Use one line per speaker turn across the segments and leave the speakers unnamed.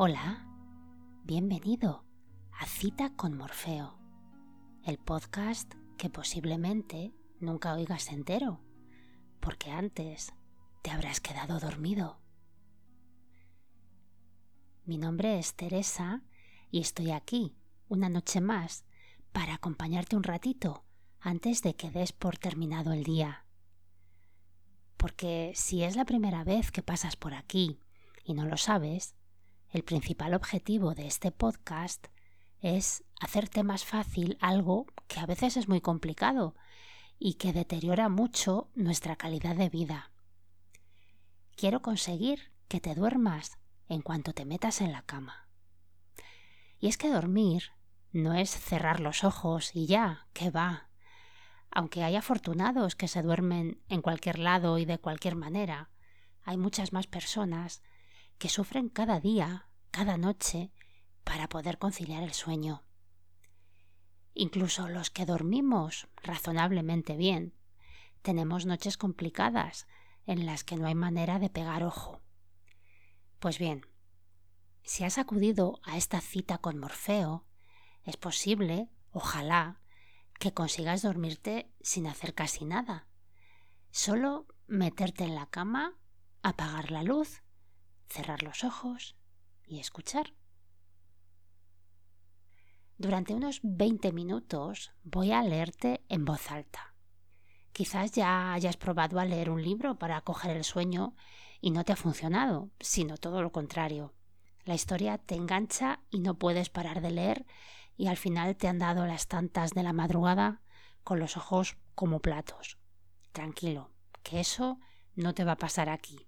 Hola, bienvenido a Cita con Morfeo, el podcast que posiblemente nunca oigas entero, porque antes te habrás quedado dormido. Mi nombre es Teresa y estoy aquí una noche más para acompañarte un ratito antes de que des por terminado el día. Porque si es la primera vez que pasas por aquí y no lo sabes, el principal objetivo de este podcast es hacerte más fácil algo que a veces es muy complicado y que deteriora mucho nuestra calidad de vida. Quiero conseguir que te duermas en cuanto te metas en la cama. Y es que dormir no es cerrar los ojos y ya, que va. Aunque hay afortunados que se duermen en cualquier lado y de cualquier manera, hay muchas más personas que sufren cada día, cada noche, para poder conciliar el sueño. Incluso los que dormimos razonablemente bien, tenemos noches complicadas en las que no hay manera de pegar ojo. Pues bien, si has acudido a esta cita con Morfeo, es posible, ojalá, que consigas dormirte sin hacer casi nada. Solo meterte en la cama, apagar la luz cerrar los ojos y escuchar. Durante unos 20 minutos voy a leerte en voz alta. Quizás ya hayas probado a leer un libro para coger el sueño y no te ha funcionado, sino todo lo contrario. La historia te engancha y no puedes parar de leer y al final te han dado las tantas de la madrugada con los ojos como platos. Tranquilo, que eso no te va a pasar aquí.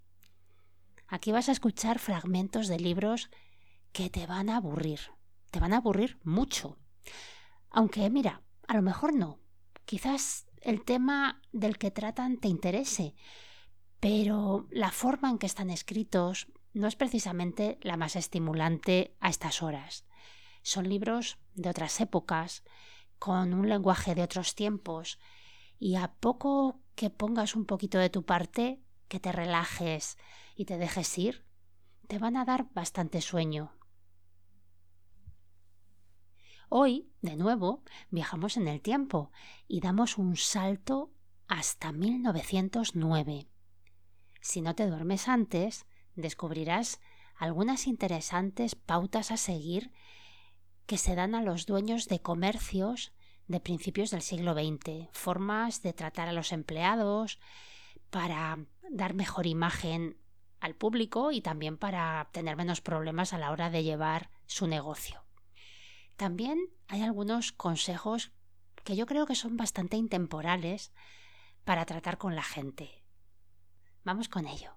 Aquí vas a escuchar fragmentos de libros que te van a aburrir. Te van a aburrir mucho. Aunque, mira, a lo mejor no. Quizás el tema del que tratan te interese, pero la forma en que están escritos no es precisamente la más estimulante a estas horas. Son libros de otras épocas, con un lenguaje de otros tiempos, y a poco que pongas un poquito de tu parte, que te relajes y te dejes ir, te van a dar bastante sueño. Hoy, de nuevo, viajamos en el tiempo y damos un salto hasta 1909. Si no te duermes antes, descubrirás algunas interesantes pautas a seguir que se dan a los dueños de comercios de principios del siglo XX, formas de tratar a los empleados para dar mejor imagen al público y también para tener menos problemas a la hora de llevar su negocio. También hay algunos consejos que yo creo que son bastante intemporales para tratar con la gente. Vamos con ello.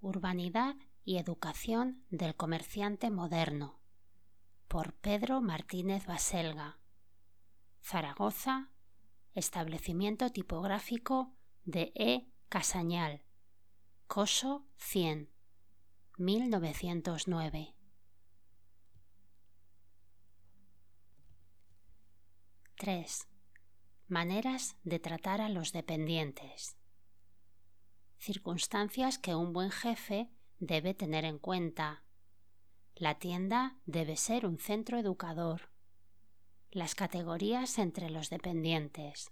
Urbanidad y Educación del Comerciante Moderno por Pedro Martínez Baselga Zaragoza Establecimiento tipográfico de E. Casañal. Coso 100. 1909. 3. Maneras de tratar a los dependientes. Circunstancias que un buen jefe debe tener en cuenta. La tienda debe ser un centro educador las categorías entre los dependientes,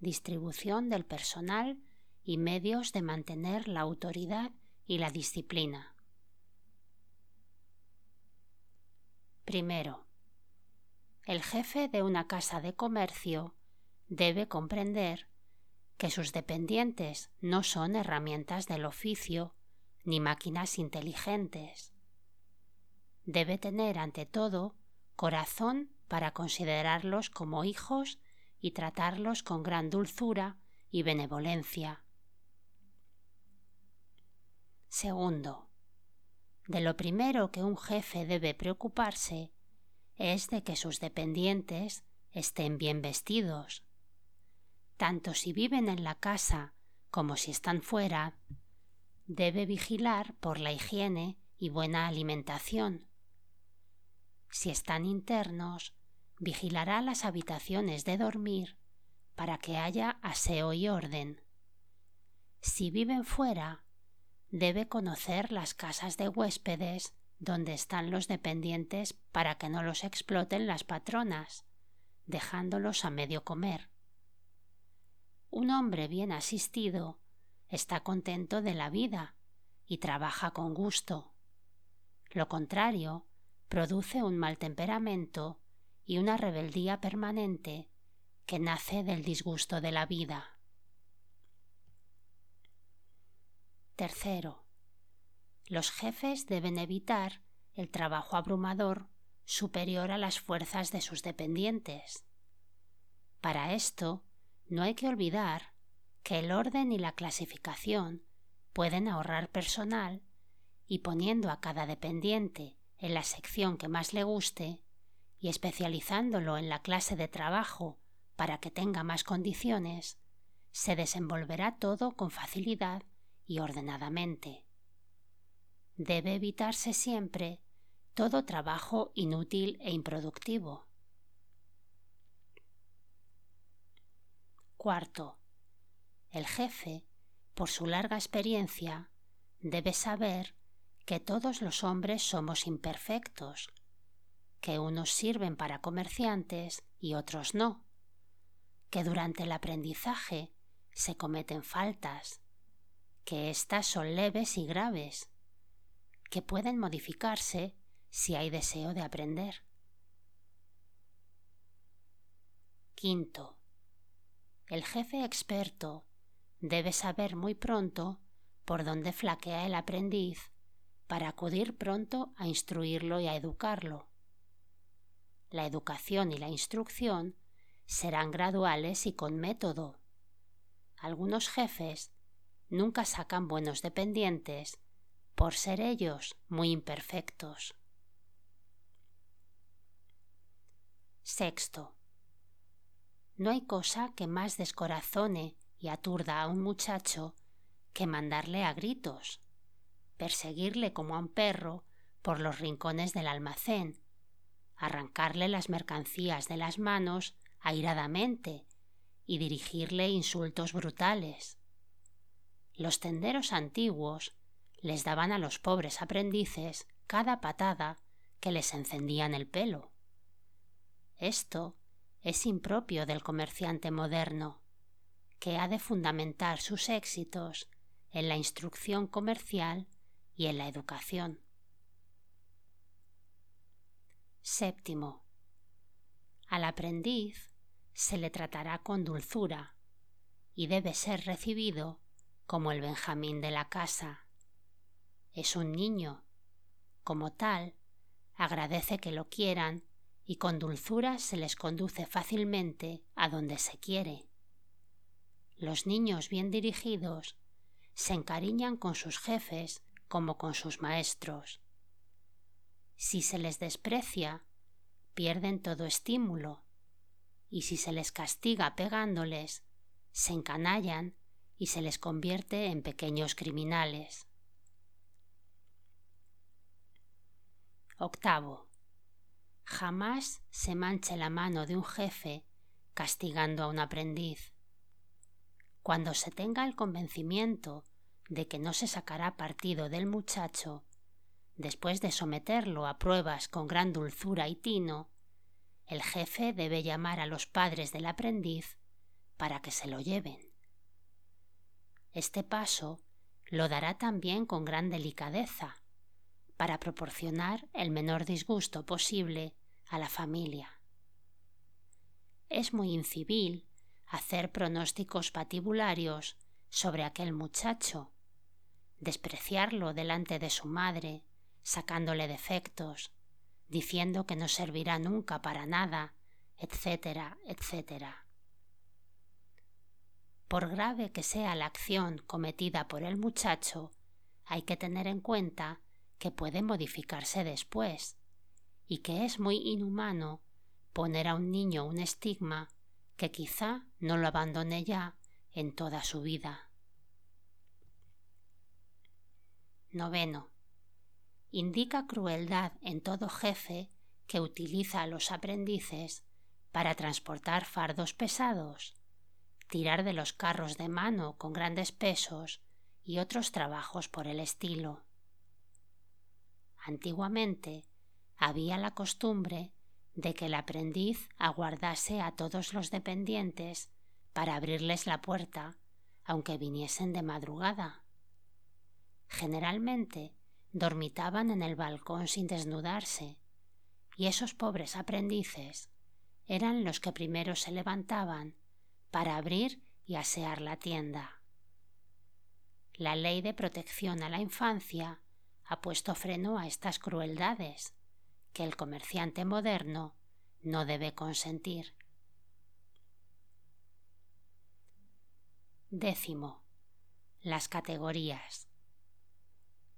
distribución del personal y medios de mantener la autoridad y la disciplina. Primero, el jefe de una casa de comercio debe comprender que sus dependientes no son herramientas del oficio ni máquinas inteligentes. Debe tener ante todo corazón para considerarlos como hijos y tratarlos con gran dulzura y benevolencia. Segundo, de lo primero que un jefe debe preocuparse es de que sus dependientes estén bien vestidos. Tanto si viven en la casa como si están fuera, debe vigilar por la higiene y buena alimentación. Si están internos, vigilará las habitaciones de dormir para que haya aseo y orden. Si viven fuera, debe conocer las casas de huéspedes donde están los dependientes para que no los exploten las patronas, dejándolos a medio comer. Un hombre bien asistido está contento de la vida y trabaja con gusto. Lo contrario produce un mal temperamento y una rebeldía permanente que nace del disgusto de la vida. Tercero, los jefes deben evitar el trabajo abrumador superior a las fuerzas de sus dependientes. Para esto, no hay que olvidar que el orden y la clasificación pueden ahorrar personal y poniendo a cada dependiente en la sección que más le guste y especializándolo en la clase de trabajo para que tenga más condiciones, se desenvolverá todo con facilidad y ordenadamente debe evitarse siempre todo trabajo inútil e improductivo. Cuarto, el jefe, por su larga experiencia, debe saber que todos los hombres somos imperfectos, que unos sirven para comerciantes y otros no, que durante el aprendizaje se cometen faltas, que éstas son leves y graves, que pueden modificarse si hay deseo de aprender. Quinto. El jefe experto debe saber muy pronto por dónde flaquea el aprendiz para acudir pronto a instruirlo y a educarlo. La educación y la instrucción serán graduales y con método. Algunos jefes nunca sacan buenos dependientes por ser ellos muy imperfectos. Sexto. No hay cosa que más descorazone y aturda a un muchacho que mandarle a gritos, perseguirle como a un perro por los rincones del almacén, arrancarle las mercancías de las manos airadamente y dirigirle insultos brutales. Los tenderos antiguos les daban a los pobres aprendices cada patada que les encendían el pelo. Esto es impropio del comerciante moderno, que ha de fundamentar sus éxitos en la instrucción comercial y en la educación. Séptimo. Al aprendiz se le tratará con dulzura y debe ser recibido como el Benjamín de la casa es un niño. Como tal, agradece que lo quieran y con dulzura se les conduce fácilmente a donde se quiere. Los niños bien dirigidos se encariñan con sus jefes como con sus maestros. Si se les desprecia, pierden todo estímulo, y si se les castiga pegándoles, se encanallan y se les convierte en pequeños criminales. Octavo. Jamás se manche la mano de un jefe castigando a un aprendiz. Cuando se tenga el convencimiento de que no se sacará partido del muchacho, después de someterlo a pruebas con gran dulzura y tino, el jefe debe llamar a los padres del aprendiz para que se lo lleven. Este paso lo dará también con gran delicadeza, para proporcionar el menor disgusto posible a la familia. Es muy incivil hacer pronósticos patibularios sobre aquel muchacho, despreciarlo delante de su madre, sacándole defectos, diciendo que no servirá nunca para nada, etcétera, etcétera. Por grave que sea la acción cometida por el muchacho, hay que tener en cuenta que puede modificarse después y que es muy inhumano poner a un niño un estigma que quizá no lo abandone ya en toda su vida. Noveno. Indica crueldad en todo jefe que utiliza a los aprendices para transportar fardos pesados, tirar de los carros de mano con grandes pesos y otros trabajos por el estilo. Antiguamente había la costumbre de que el aprendiz aguardase a todos los dependientes para abrirles la puerta, aunque viniesen de madrugada. Generalmente dormitaban en el balcón sin desnudarse, y esos pobres aprendices eran los que primero se levantaban para abrir y asear la tienda. La ley de protección a la infancia ha puesto freno a estas crueldades que el comerciante moderno no debe consentir. Décimo. Las categorías.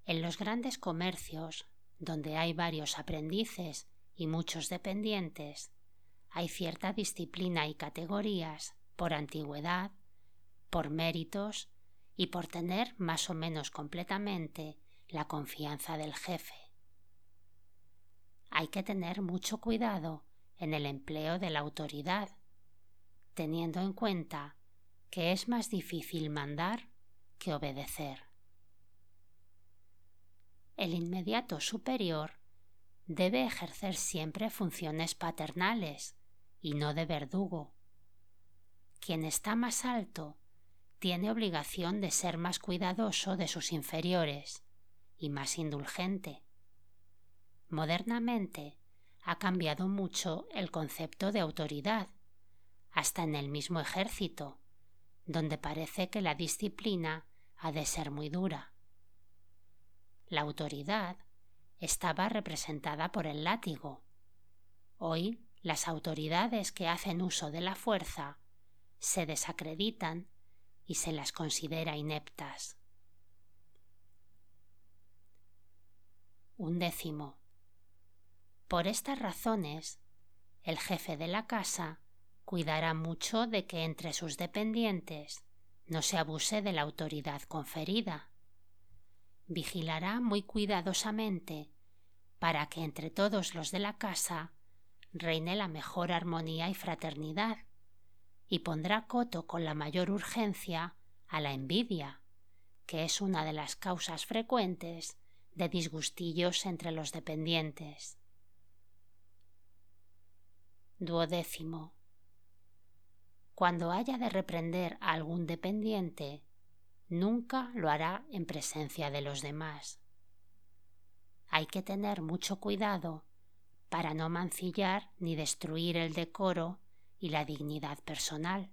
En los grandes comercios, donde hay varios aprendices y muchos dependientes, hay cierta disciplina y categorías por antigüedad, por méritos y por tener más o menos completamente la confianza del jefe. Hay que tener mucho cuidado en el empleo de la autoridad, teniendo en cuenta que es más difícil mandar que obedecer. El inmediato superior debe ejercer siempre funciones paternales y no de verdugo. Quien está más alto tiene obligación de ser más cuidadoso de sus inferiores y más indulgente. Modernamente ha cambiado mucho el concepto de autoridad, hasta en el mismo ejército, donde parece que la disciplina ha de ser muy dura. La autoridad estaba representada por el látigo. Hoy las autoridades que hacen uso de la fuerza se desacreditan y se las considera ineptas. Un décimo. Por estas razones, el jefe de la casa cuidará mucho de que entre sus dependientes no se abuse de la autoridad conferida. Vigilará muy cuidadosamente para que entre todos los de la casa reine la mejor armonía y fraternidad y pondrá coto con la mayor urgencia a la envidia, que es una de las causas frecuentes de disgustillos entre los dependientes. Duodécimo. Cuando haya de reprender a algún dependiente, nunca lo hará en presencia de los demás. Hay que tener mucho cuidado para no mancillar ni destruir el decoro y la dignidad personal.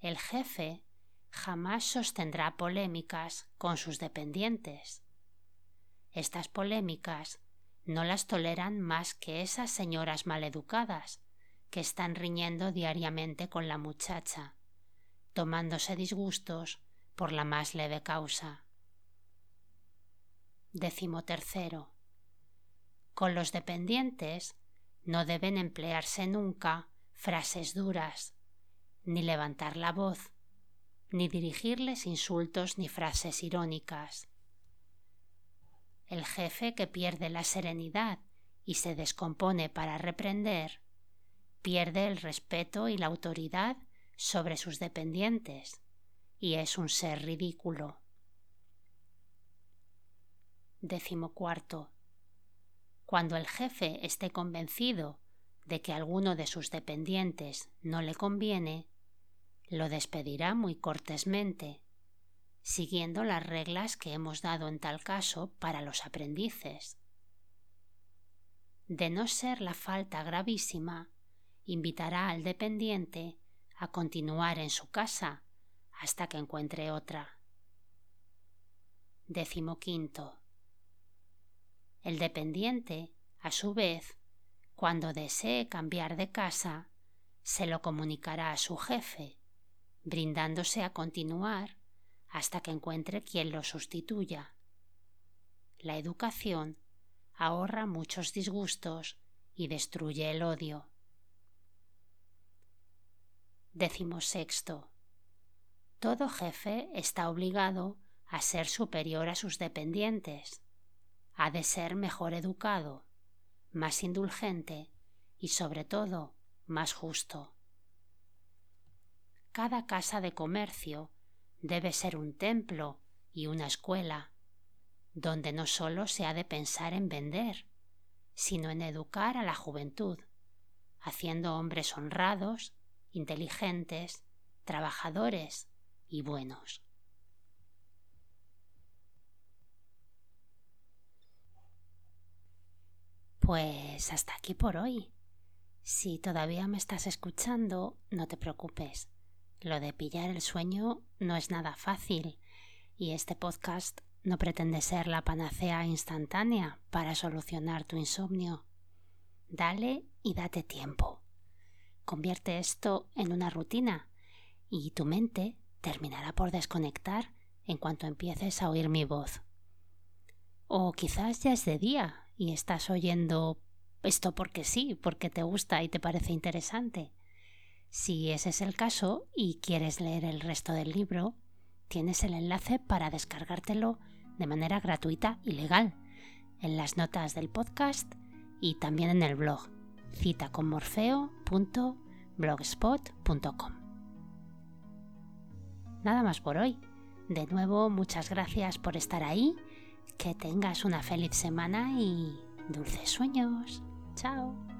El jefe jamás sostendrá polémicas con sus dependientes. Estas polémicas no las toleran más que esas señoras maleducadas que están riñendo diariamente con la muchacha, tomándose disgustos por la más leve causa. Décimo. Con los dependientes no deben emplearse nunca frases duras, ni levantar la voz, ni dirigirles insultos ni frases irónicas. El jefe que pierde la serenidad y se descompone para reprender, pierde el respeto y la autoridad sobre sus dependientes y es un ser ridículo. Cuarto. Cuando el jefe esté convencido de que alguno de sus dependientes no le conviene, lo despedirá muy cortésmente, siguiendo las reglas que hemos dado en tal caso para los aprendices. De no ser la falta gravísima, invitará al dependiente a continuar en su casa hasta que encuentre otra. Décimo quinto. El dependiente, a su vez, cuando desee cambiar de casa, se lo comunicará a su jefe, brindándose a continuar hasta que encuentre quien lo sustituya. La educación ahorra muchos disgustos y destruye el odio. Décimo sexto. Todo jefe está obligado a ser superior a sus dependientes ha de ser mejor educado, más indulgente y sobre todo más justo. cada casa de comercio debe ser un templo y una escuela, donde no solo se ha de pensar en vender, sino en educar a la juventud, haciendo hombres honrados, inteligentes, trabajadores y buenos. Pues hasta aquí por hoy. Si todavía me estás escuchando, no te preocupes. Lo de pillar el sueño no es nada fácil y este podcast no pretende ser la panacea instantánea para solucionar tu insomnio. Dale y date tiempo. Convierte esto en una rutina y tu mente terminará por desconectar en cuanto empieces a oír mi voz. O quizás ya es de día y estás oyendo esto porque sí, porque te gusta y te parece interesante. Si ese es el caso y quieres leer el resto del libro, tienes el enlace para descargártelo de manera gratuita y legal en las notas del podcast y también en el blog citaconmorfeo.blogspot.com. Nada más por hoy. De nuevo, muchas gracias por estar ahí. Que tengas una feliz semana y dulces sueños. Chao.